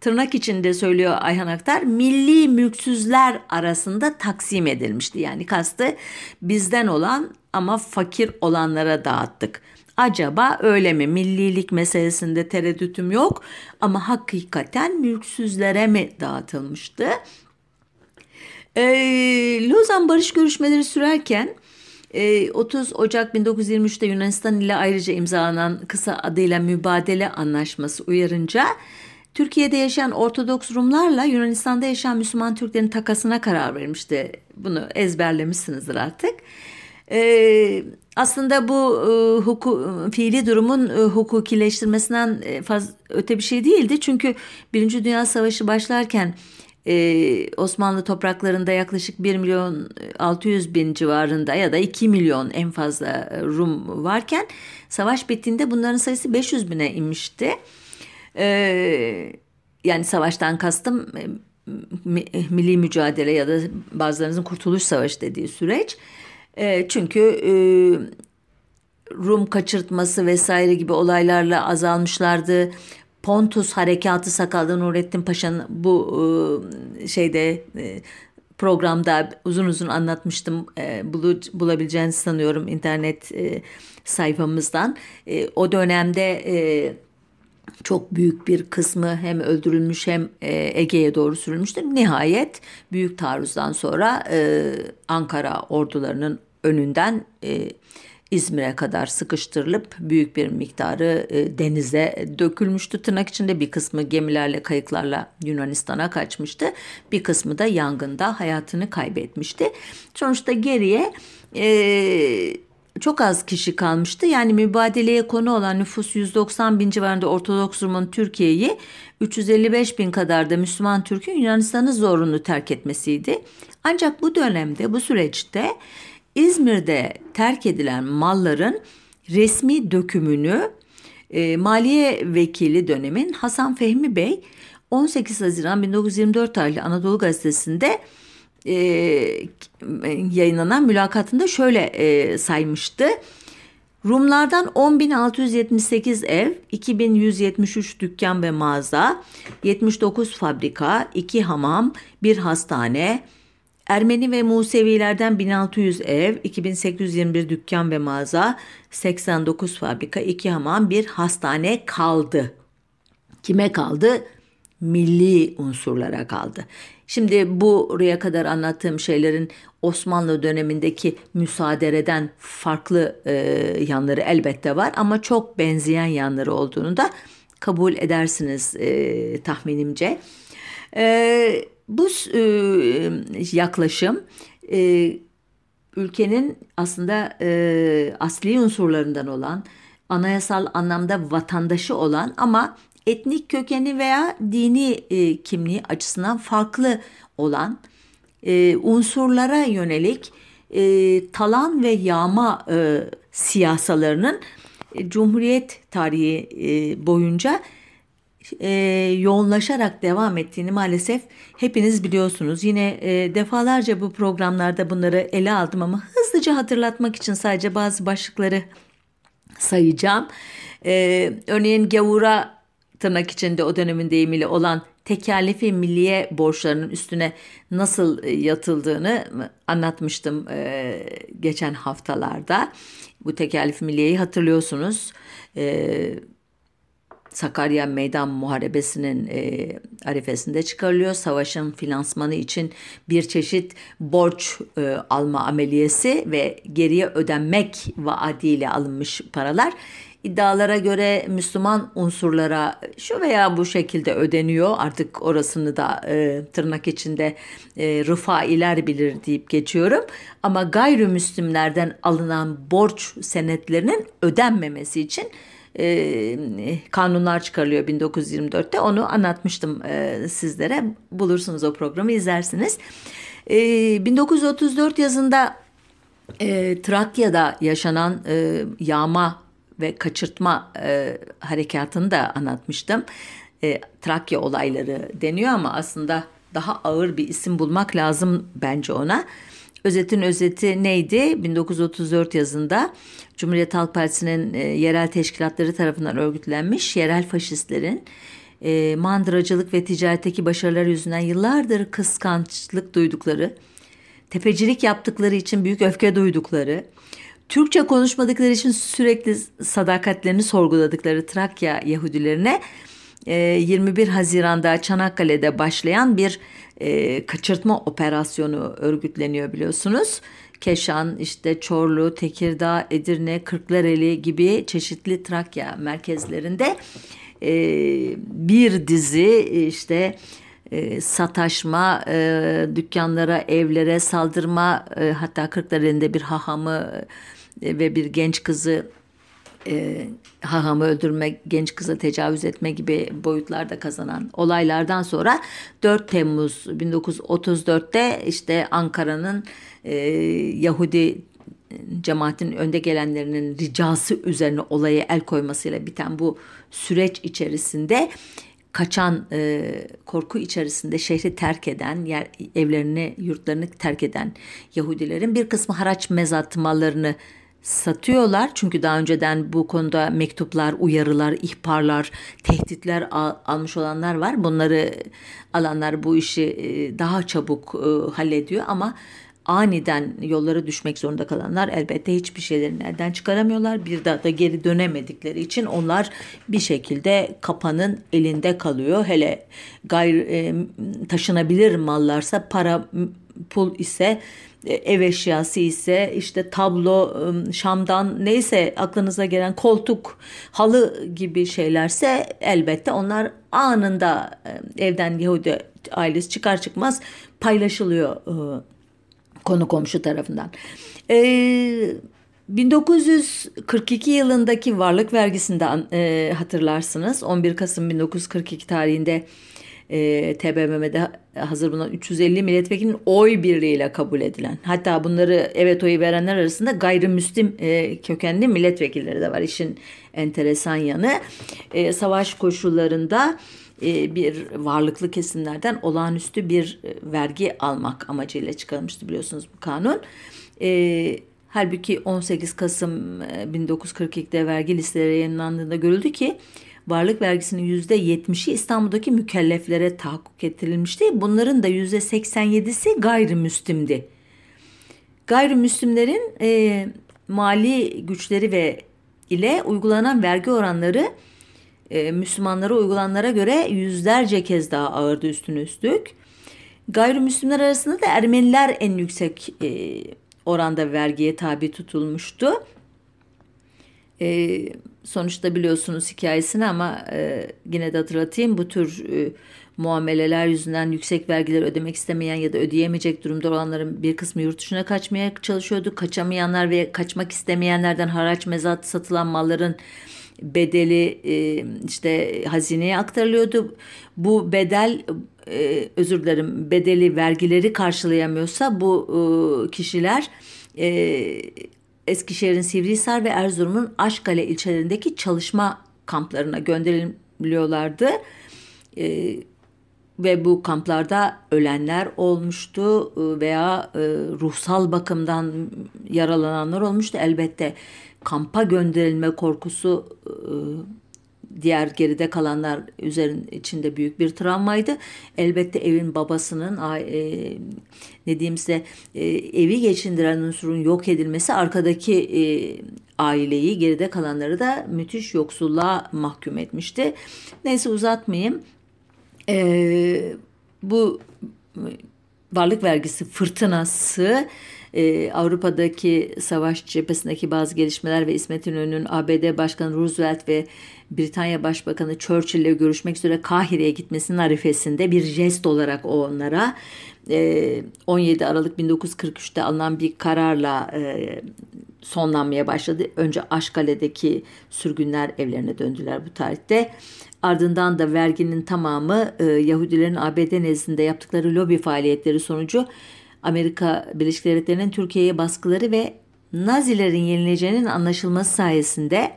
tırnak içinde söylüyor Ayhan Aktar milli mülksüzler arasında taksim edilmişti. Yani kastı bizden olan ama fakir olanlara dağıttık. Acaba öyle mi? Millilik meselesinde tereddütüm yok ama hakikaten mülksüzlere mi dağıtılmıştı? Ee, Lozan barış görüşmeleri sürerken 30 Ocak 1923'te Yunanistan ile ayrıca imzalanan kısa adıyla Mübadele Anlaşması uyarınca Türkiye'de yaşayan Ortodoks Rumlarla Yunanistan'da yaşayan Müslüman Türklerin takasına karar vermişti. Bunu ezberlemişsinizdir artık. Ee, aslında bu e, huku, fiili durumun e, hukukileştirmesinden e, faz, öte bir şey değildi. Çünkü Birinci Dünya Savaşı başlarken e, Osmanlı topraklarında yaklaşık 1 milyon 600 bin civarında ya da 2 milyon en fazla Rum varken savaş bittiğinde bunların sayısı 500 bine inmişti. E, yani savaştan kastım e, milli mücadele ya da bazılarınızın kurtuluş savaşı dediği süreç. E, çünkü e, Rum kaçırtması vesaire gibi olaylarla azalmışlardı. Pontus harekatı Sakallı Nurettin Paşa'nın bu e, şeyde e, programda uzun uzun anlatmıştım. E, bulu, bulabileceğinizi sanıyorum internet e, sayfamızdan. E, o dönemde e, çok büyük bir kısmı hem öldürülmüş hem e, Ege'ye doğru sürülmüştür. Nihayet büyük taarruzdan sonra e, Ankara ordularının önünden e, İzmir'e kadar sıkıştırılıp büyük bir miktarı denize dökülmüştü. Tırnak içinde bir kısmı gemilerle kayıklarla Yunanistan'a kaçmıştı. Bir kısmı da yangında hayatını kaybetmişti. Sonuçta geriye e, çok az kişi kalmıştı. Yani mübadeleye konu olan nüfus 190 bin civarında Ortodoks Rum'un Türkiye'yi 355 bin kadar da Müslüman Türk'ün Yunanistan'ı zorunlu terk etmesiydi. Ancak bu dönemde bu süreçte İzmir'de terk edilen malların resmi dökümünü e, Maliye Vekili dönemin Hasan Fehmi Bey 18 Haziran 1924 tarihli Anadolu Gazetesi'nde e, yayınlanan mülakatında şöyle e, saymıştı. Rumlardan 10.678 ev, 2.173 dükkan ve mağaza, 79 fabrika, 2 hamam, 1 hastane, Ermeni ve Musevilerden 1600 ev, 2821 dükkan ve mağaza, 89 fabrika, 2 hamam, bir hastane kaldı. Kime kaldı? Milli unsurlara kaldı. Şimdi buraya kadar anlattığım şeylerin Osmanlı dönemindeki müsaadereden farklı e, yanları elbette var ama çok benzeyen yanları olduğunu da kabul edersiniz e, tahminimce. E, bu e, yaklaşım e, ülkenin aslında e, asli unsurlarından olan, anayasal anlamda vatandaşı olan ama etnik kökeni veya dini e, kimliği açısından farklı olan e, unsurlara yönelik e, talan ve yağma e, siyasalarının e, Cumhuriyet tarihi e, boyunca e, yoğunlaşarak devam ettiğini maalesef hepiniz biliyorsunuz. Yine e, defalarca bu programlarda bunları ele aldım ama hızlıca hatırlatmak için sadece bazı başlıkları sayacağım. E, örneğin gavura tırnak içinde o dönemin deyimiyle olan tekerlefi milliye borçlarının üstüne nasıl e, yatıldığını anlatmıştım e, geçen haftalarda. Bu tekerlefi milliyeyi hatırlıyorsunuz. E, Sakarya Meydan Muharebesi'nin e, arifesinde çıkarılıyor. Savaşın finansmanı için bir çeşit borç e, alma ameliyesi ve geriye ödenmek vaadiyle alınmış paralar iddialara göre Müslüman unsurlara şu veya bu şekilde ödeniyor. Artık orasını da e, tırnak içinde e, rıfailer bilir deyip geçiyorum. Ama gayrimüslimlerden alınan borç senetlerinin ödenmemesi için e, kanunlar çıkarılıyor 1924'te. Onu anlatmıştım e, sizlere. Bulursunuz o programı izlersiniz. E, 1934 yazında e, Trakya'da yaşanan e, yağma ve kaçırtma e, harekatını da anlatmıştım. E, Trakya olayları deniyor ama aslında daha ağır bir isim bulmak lazım bence ona. Özetin özeti neydi? 1934 yazında Cumhuriyet Halk Partisi'nin e, yerel teşkilatları tarafından örgütlenmiş yerel faşistlerin e, mandıracılık ve ticaretteki başarılar yüzünden yıllardır kıskançlık duydukları, tepecilik yaptıkları için büyük öfke duydukları, Türkçe konuşmadıkları için sürekli sadakatlerini sorguladıkları Trakya Yahudilerine 21 e, Haziran'da Çanakkale'de başlayan bir e, kaçırtma operasyonu örgütleniyor biliyorsunuz. Keşan, işte Çorlu, Tekirdağ, Edirne, Kırklareli gibi çeşitli Trakya merkezlerinde e, bir dizi işte sataşma, dükkanlara, evlere saldırma, hatta Kırklareli'nde bir hahamı ve bir genç kızı e, hahamı öldürme, genç kıza tecavüz etme gibi boyutlarda kazanan olaylardan sonra 4 Temmuz 1934'te işte Ankara'nın e, Yahudi cemaatin önde gelenlerinin ricası üzerine olaya el koymasıyla biten bu süreç içerisinde kaçan e, korku içerisinde şehri terk eden yer, evlerini yurtlarını terk eden Yahudilerin bir kısmı haraç mezatmalarını satıyorlar. Çünkü daha önceden bu konuda mektuplar, uyarılar, ihbarlar, tehditler al, almış olanlar var. Bunları alanlar bu işi e, daha çabuk e, hallediyor ama aniden yollara düşmek zorunda kalanlar elbette hiçbir şeylerini elden çıkaramıyorlar. Bir daha da geri dönemedikleri için onlar bir şekilde kapanın elinde kalıyor. Hele gayr e, taşınabilir mallarsa para pul ise ev eşyası ise işte tablo, şamdan neyse aklınıza gelen koltuk, halı gibi şeylerse elbette onlar anında evden Yahudi ailesi çıkar çıkmaz paylaşılıyor konu komşu tarafından. 1942 yılındaki varlık vergisinden hatırlarsınız. 11 Kasım 1942 tarihinde e, TBMM'de hazır bulunan 350 milletvekilinin oy birliğiyle kabul edilen. Hatta bunları evet oyu verenler arasında gayrimüslim e, kökenli milletvekilleri de var. İşin enteresan yanı e, savaş koşullarında e, bir varlıklı kesimlerden olağanüstü bir e, vergi almak amacıyla çıkarılmıştı biliyorsunuz bu kanun. E, halbuki 18 Kasım 1942'de vergi listeleri yayınlandığında görüldü ki varlık vergisinin %70'i İstanbul'daki mükelleflere tahakkuk ettirilmişti. Bunların da %87'si gayrimüslimdi. Gayrimüslimlerin e, mali güçleri ve ile uygulanan vergi oranları e, Müslümanlara uygulananlara göre yüzlerce kez daha ağırdı üstüne üstlük. Gayrimüslimler arasında da Ermeniler en yüksek e, oranda vergiye tabi tutulmuştu. E, sonuçta biliyorsunuz hikayesini ama e, yine de hatırlatayım. Bu tür e, muameleler yüzünden yüksek vergiler ödemek istemeyen ya da ödeyemeyecek durumda olanların bir kısmı yurt dışına kaçmaya çalışıyordu. Kaçamayanlar ve kaçmak istemeyenlerden haraç mezat satılan malların bedeli e, işte hazineye aktarılıyordu. Bu bedel e, özür dilerim bedeli vergileri karşılayamıyorsa bu e, kişiler Eskişehir'in Sivrihisar ve Erzurum'un Aşkale ilçelerindeki çalışma kamplarına gönderiliyorlardı. ve bu kamplarda ölenler olmuştu veya ruhsal bakımdan yaralananlar olmuştu. Elbette kampa gönderilme korkusu e, diğer geride kalanlar üzerin içinde büyük bir travmaydı. Elbette evin babasının e, size e, evi geçindiren unsurun yok edilmesi arkadaki e, aileyi geride kalanları da müthiş yoksulluğa mahkum etmişti. Neyse uzatmayayım. E, bu varlık vergisi fırtınası e, Avrupa'daki savaş cephesindeki bazı gelişmeler ve İsmet İnönü'nün ABD Başkanı Roosevelt ve Britanya Başbakanı Churchill ile görüşmek üzere Kahire'ye gitmesinin arifesinde bir jest olarak onlara 17 Aralık 1943'te alınan bir kararla sonlanmaya başladı. Önce Aşkale'deki sürgünler evlerine döndüler bu tarihte. Ardından da verginin tamamı Yahudilerin ABD nezdinde yaptıkları lobi faaliyetleri sonucu Amerika Birleşik Devletleri'nin Türkiye'ye baskıları ve Nazilerin yenileceğinin anlaşılması sayesinde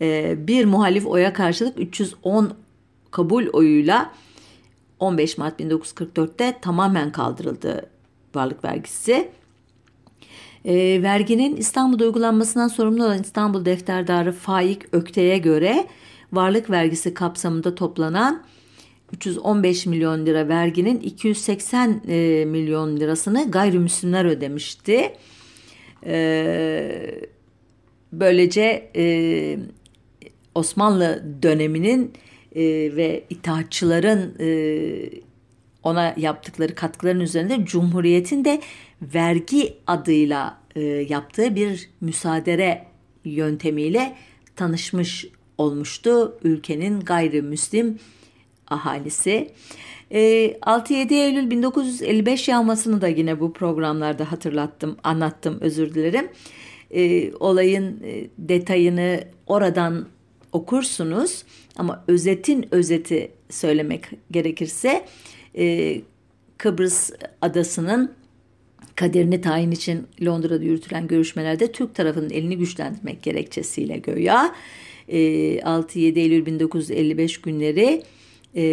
e, bir muhalif oya karşılık 310 kabul oyuyla 15 Mart 1944'te tamamen kaldırıldı varlık vergisi. E, verginin İstanbul'da uygulanmasından sorumlu olan İstanbul Defterdarı Faik Ökte'ye göre varlık vergisi kapsamında toplanan 315 milyon lira verginin 280 e, milyon lirasını gayrimüslimler ödemişti. E, böylece e, Osmanlı döneminin e, ve itaatçıların e, ona yaptıkları katkıların üzerinde Cumhuriyet'in de vergi adıyla e, yaptığı bir müsaadere yöntemiyle tanışmış olmuştu ülkenin gayrimüslim ahalisi. 6-7 ee, Eylül 1955 yağmasını da yine bu programlarda hatırlattım, anlattım özür dilerim. Ee, olayın e, detayını oradan okursunuz ama özetin özeti söylemek gerekirse e, Kıbrıs adasının kaderini tayin için Londra'da yürütülen görüşmelerde Türk tarafının elini güçlendirmek gerekçesiyle göya 6-7 e, Eylül 1955 günleri e,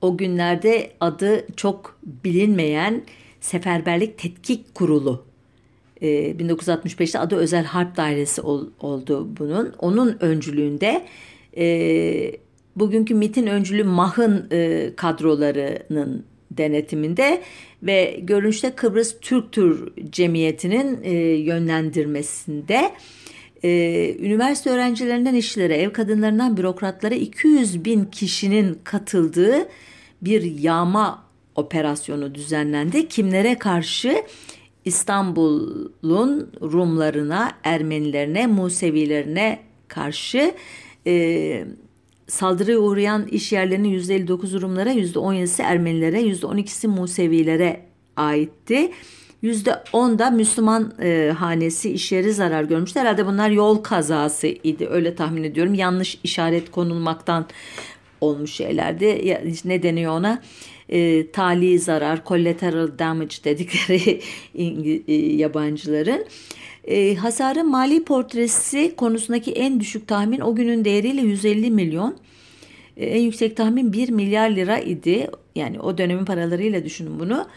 o günlerde adı çok bilinmeyen Seferberlik Tetkik Kurulu e, 1965'te adı Özel Harp Dairesi ol, oldu bunun. Onun öncülüğünde e, bugünkü MIT'in öncülü MAH'ın e, kadrolarının denetiminde ve görünüşte Kıbrıs Türk Tür Cemiyeti'nin e, yönlendirmesinde e, üniversite öğrencilerinden işçilere, ev kadınlarından bürokratlara 200 bin kişinin katıldığı bir yağma operasyonu düzenlendi. Kimlere karşı? İstanbul'un Rumlarına, Ermenilerine, Musevilerine karşı e, saldırıya uğrayan iş yerlerinin %59 Rumlara, %17'si Ermenilere, %12'si Musevilere aitti. %10 da Müslüman e, hanesi iş yeri zarar görmüştü. Herhalde bunlar yol kazası idi öyle tahmin ediyorum. Yanlış işaret konulmaktan olmuş şeylerdi. Ya, ne deniyor ona? E, tali zarar, collateral damage dedikleri e, yabancıların. Hasarın mali portresi konusundaki en düşük tahmin o günün değeriyle 150 milyon. E, en yüksek tahmin 1 milyar lira idi. Yani o dönemin paralarıyla düşünün bunu.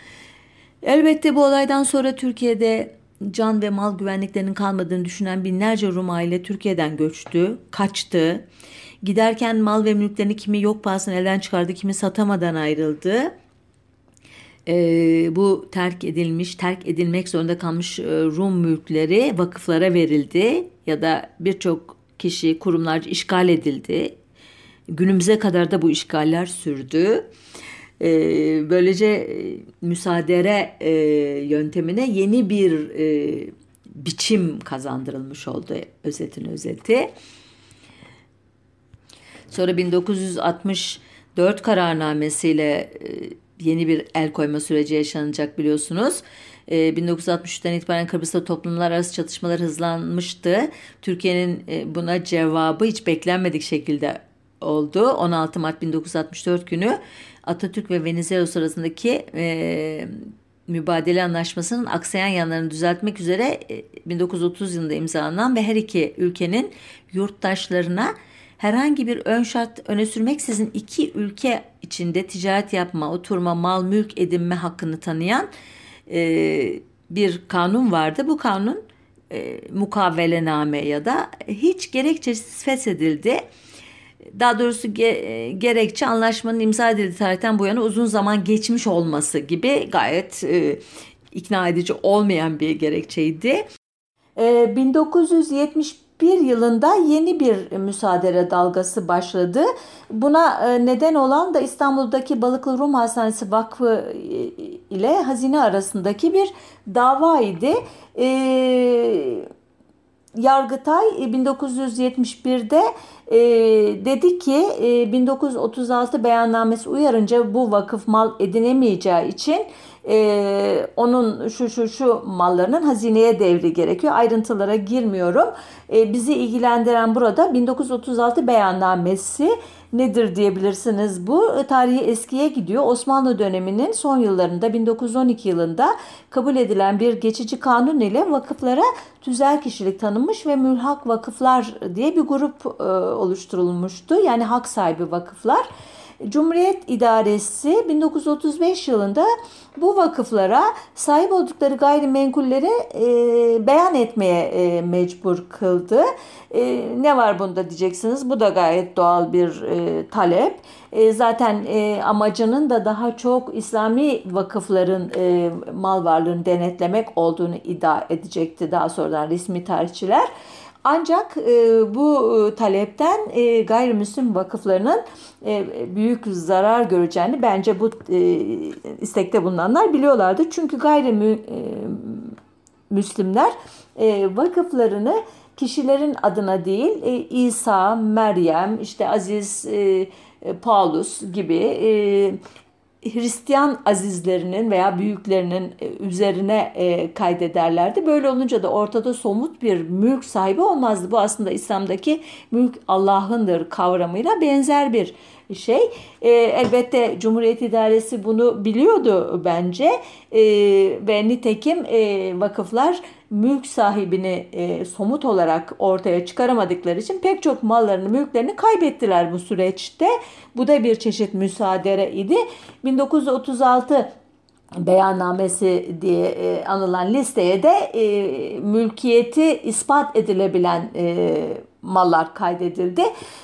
Elbette bu olaydan sonra Türkiye'de can ve mal güvenliklerinin kalmadığını düşünen binlerce Rum aile Türkiye'den göçtü, kaçtı. Giderken mal ve mülklerini kimi yok pahasına elden çıkardı, kimi satamadan ayrıldı. Ee, bu terk edilmiş, terk edilmek zorunda kalmış e, Rum mülkleri vakıflara verildi ya da birçok kişi, kurumlar işgal edildi. Günümüze kadar da bu işgaller sürdü. Ee, böylece e, müsaadere e, yöntemine yeni bir e, biçim kazandırılmış oldu özetin özeti. Sonra 1964 kararnamesiyle e, yeni bir el koyma süreci yaşanacak biliyorsunuz. 1963'ten e, itibaren Kıbrıs'ta toplumlar arası çatışmalar hızlanmıştı. Türkiye'nin e, buna cevabı hiç beklenmedik şekilde oldu. 16 Mart 1964 günü Atatürk ve Venizelos arasındaki e, mübadele anlaşmasının aksayan yanlarını düzeltmek üzere 1930 yılında imzalanan ve her iki ülkenin yurttaşlarına herhangi bir ön şart öne sürmeksizin iki ülke içinde ticaret yapma, oturma, mal, mülk edinme hakkını tanıyan e, bir kanun vardı. Bu kanun e, mukavelename ya da hiç gerekçesiz feshedildi. Daha doğrusu ge, gerekçe anlaşmanın imza edildiği tarihten bu yana uzun zaman geçmiş olması gibi gayet e, ikna edici olmayan bir gerekçeydi. E, 1971 bir yılında yeni bir müsaadele dalgası başladı. Buna e, neden olan da İstanbul'daki Balıklı Rum Hastanesi Vakfı e, ile hazine arasındaki bir dava idi. Ee, Yargıtay 1971'de e, dedi ki e, 1936 beyannamesi uyarınca bu vakıf mal edinemeyeceği için e, onun şu şu şu mallarının hazineye devri gerekiyor. Ayrıntılara girmiyorum. E, bizi ilgilendiren burada 1936 beyannamesi nedir diyebilirsiniz. Bu e, tarihi eskiye gidiyor. Osmanlı döneminin son yıllarında 1912 yılında kabul edilen bir geçici kanun ile vakıflara tüzel kişilik tanınmış ve mülhak vakıflar diye bir grup e, oluşturulmuştu. Yani hak sahibi vakıflar. Cumhuriyet İdaresi 1935 yılında bu vakıflara sahip oldukları gayrimenkulleri e, beyan etmeye e, mecbur kıldı. E, ne var bunda diyeceksiniz. Bu da gayet doğal bir e, talep. E, zaten e, amacının da daha çok İslami vakıfların e, mal varlığını denetlemek olduğunu iddia edecekti daha sonradan resmi tarihçiler. Ancak e, bu e, talepten e, gayrimüslim vakıflarının büyük zarar göreceğini bence bu istekte bulunanlar biliyorlardı. Çünkü gayrimüslimler vakıflarını kişilerin adına değil İsa, Meryem, işte Aziz Paulus gibi Hristiyan azizlerinin veya büyüklerinin e, üzerine e, kaydederlerdi. Böyle olunca da ortada somut bir mülk sahibi olmazdı. Bu aslında İslam'daki mülk Allah'ındır kavramıyla benzer bir şey. E, elbette Cumhuriyet İdaresi bunu biliyordu bence e, ve nitekim e, vakıflar mülk sahibini e, somut olarak ortaya çıkaramadıkları için pek çok mallarını, mülklerini kaybettiler bu süreçte. Bu da bir çeşit müsaade idi. 1936 beyannamesi diye e, anılan listeye de e, mülkiyeti ispat edilebilen e, mallar kaydedildi.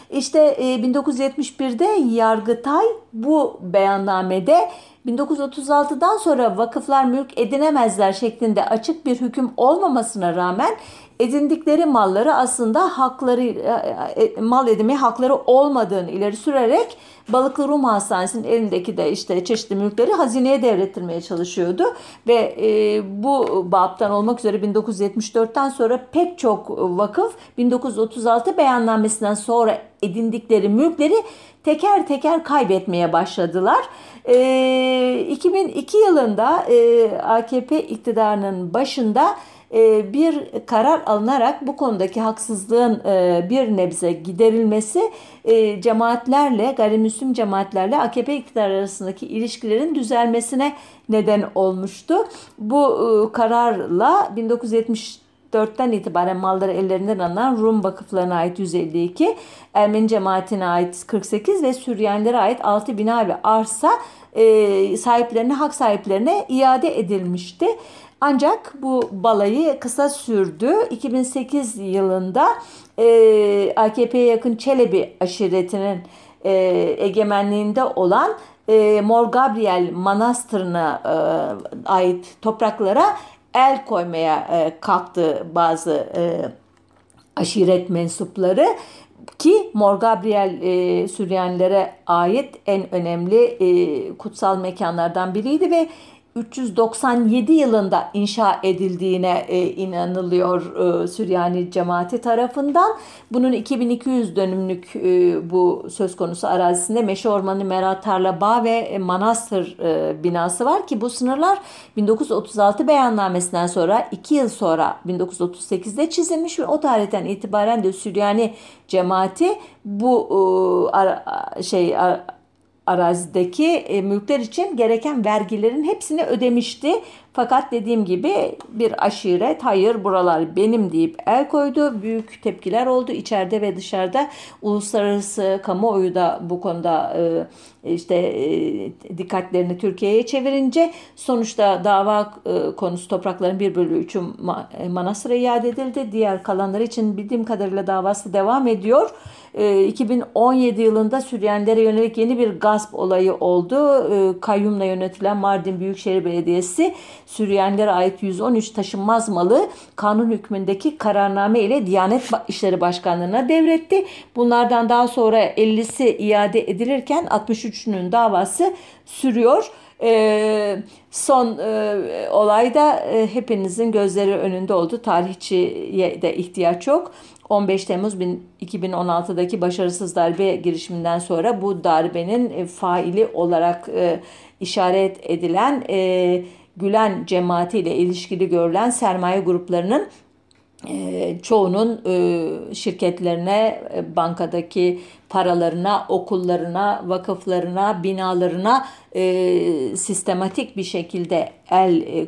İşte e, 1971'de Yargıtay bu beyannamede 1936'dan sonra vakıflar mülk edinemezler şeklinde açık bir hüküm olmamasına rağmen edindikleri malları aslında hakları e, e, mal edinme hakları olmadığını ileri sürerek Balıklı Rum Hastanesi'nin elindeki de işte çeşitli mülkleri hazineye devrettirmeye çalışıyordu ve e, bu baptan olmak üzere 1974'ten sonra pek çok vakıf 1936 beyannamesinden sonra edindikleri mülkleri teker teker kaybetmeye başladılar. E, 2002 yılında e, AKP iktidarının başında e, bir karar alınarak bu konudaki haksızlığın e, bir nebze giderilmesi e, cemaatlerle, gayrimüslim cemaatlerle AKP iktidar arasındaki ilişkilerin düzelmesine neden olmuştu. Bu kararla 1974'ten itibaren malları ellerinden alınan Rum vakıflarına ait 152, Ermeni cemaatine ait 48 ve Süryanilere ait 6 bina ve arsa sahiplerine, hak sahiplerine iade edilmişti. Ancak bu balayı kısa sürdü. 2008 yılında e, AKP'ye yakın Çelebi aşiretinin e, egemenliğinde olan e, Mor Gabriel Manastırı'na e, ait topraklara el koymaya e, kalktı bazı e, aşiret mensupları ki Mor Gabriel e, Süryanilere ait en önemli e, kutsal mekanlardan biriydi ve 397 yılında inşa edildiğine e, inanılıyor e, Süryani cemaati tarafından. Bunun 2200 dönümlük e, bu söz konusu arazisinde Meşe Ormanı, Merat Tarla Bağ ve Manastır e, binası var ki bu sınırlar 1936 beyannamesinden sonra 2 yıl sonra 1938'de çizilmiş ve o tarihten itibaren de Süryani cemaati bu e, ara, şey ara, arazideki e, mülkler için gereken vergilerin hepsini ödemişti. Fakat dediğim gibi bir aşiret hayır buralar benim deyip el koydu. Büyük tepkiler oldu içeride ve dışarıda. Uluslararası kamuoyu da bu konuda e, işte e, dikkatlerini Türkiye'ye çevirince sonuçta dava e, konusu toprakların 1 bölü 3'ü Manastır'a iade edildi. Diğer kalanları için bildiğim kadarıyla davası devam ediyor. 2017 yılında Süryanilere yönelik yeni bir gasp olayı oldu. Kayyumla yönetilen Mardin Büyükşehir Belediyesi Süryanilere ait 113 taşınmaz malı kanun hükmündeki kararname ile Diyanet İşleri Başkanlığı'na devretti. Bunlardan daha sonra 50'si iade edilirken 63'ünün davası sürüyor. E, son e, olay da e, hepinizin gözleri önünde oldu. Tarihçiye de ihtiyaç yok. 15 Temmuz 2016'daki başarısız darbe girişiminden sonra bu darbenin e, faili olarak e, işaret edilen e, Gülen cemaati ile ilişkili görülen sermaye gruplarının e, çoğunun e, şirketlerine, e, bankadaki paralarına, okullarına, vakıflarına, binalarına sistematik bir şekilde el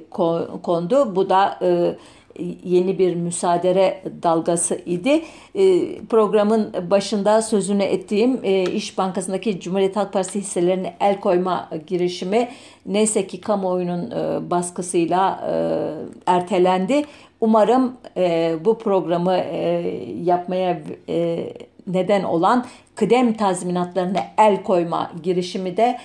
kondu. Bu da yeni bir müsaadere dalgası idi. E, programın başında sözünü ettiğim e, İş Bankası'ndaki Cumhuriyet Halk Partisi hisselerine el koyma girişimi neyse ki kamuoyunun e, baskısıyla ertelendi. Umarım bu programı yapmaya neden olan kıdem tazminatlarına el koyma girişimi de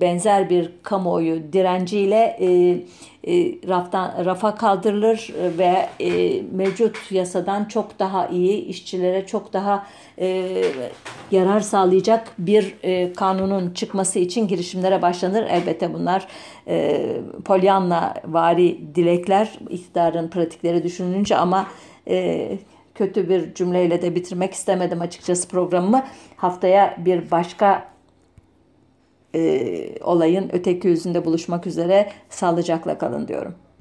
benzer bir kamuoyu direnciyle e, e, raftan rafa kaldırılır ve e, mevcut yasadan çok daha iyi işçilere çok daha e, yarar sağlayacak bir e, kanunun çıkması için girişimlere başlanır. Elbette bunlar e, polyanla vari dilekler iktidarın pratikleri düşününce ama e, kötü bir cümleyle de bitirmek istemedim açıkçası programımı. Haftaya bir başka olayın öteki yüzünde buluşmak üzere sağlıcakla kalın diyorum.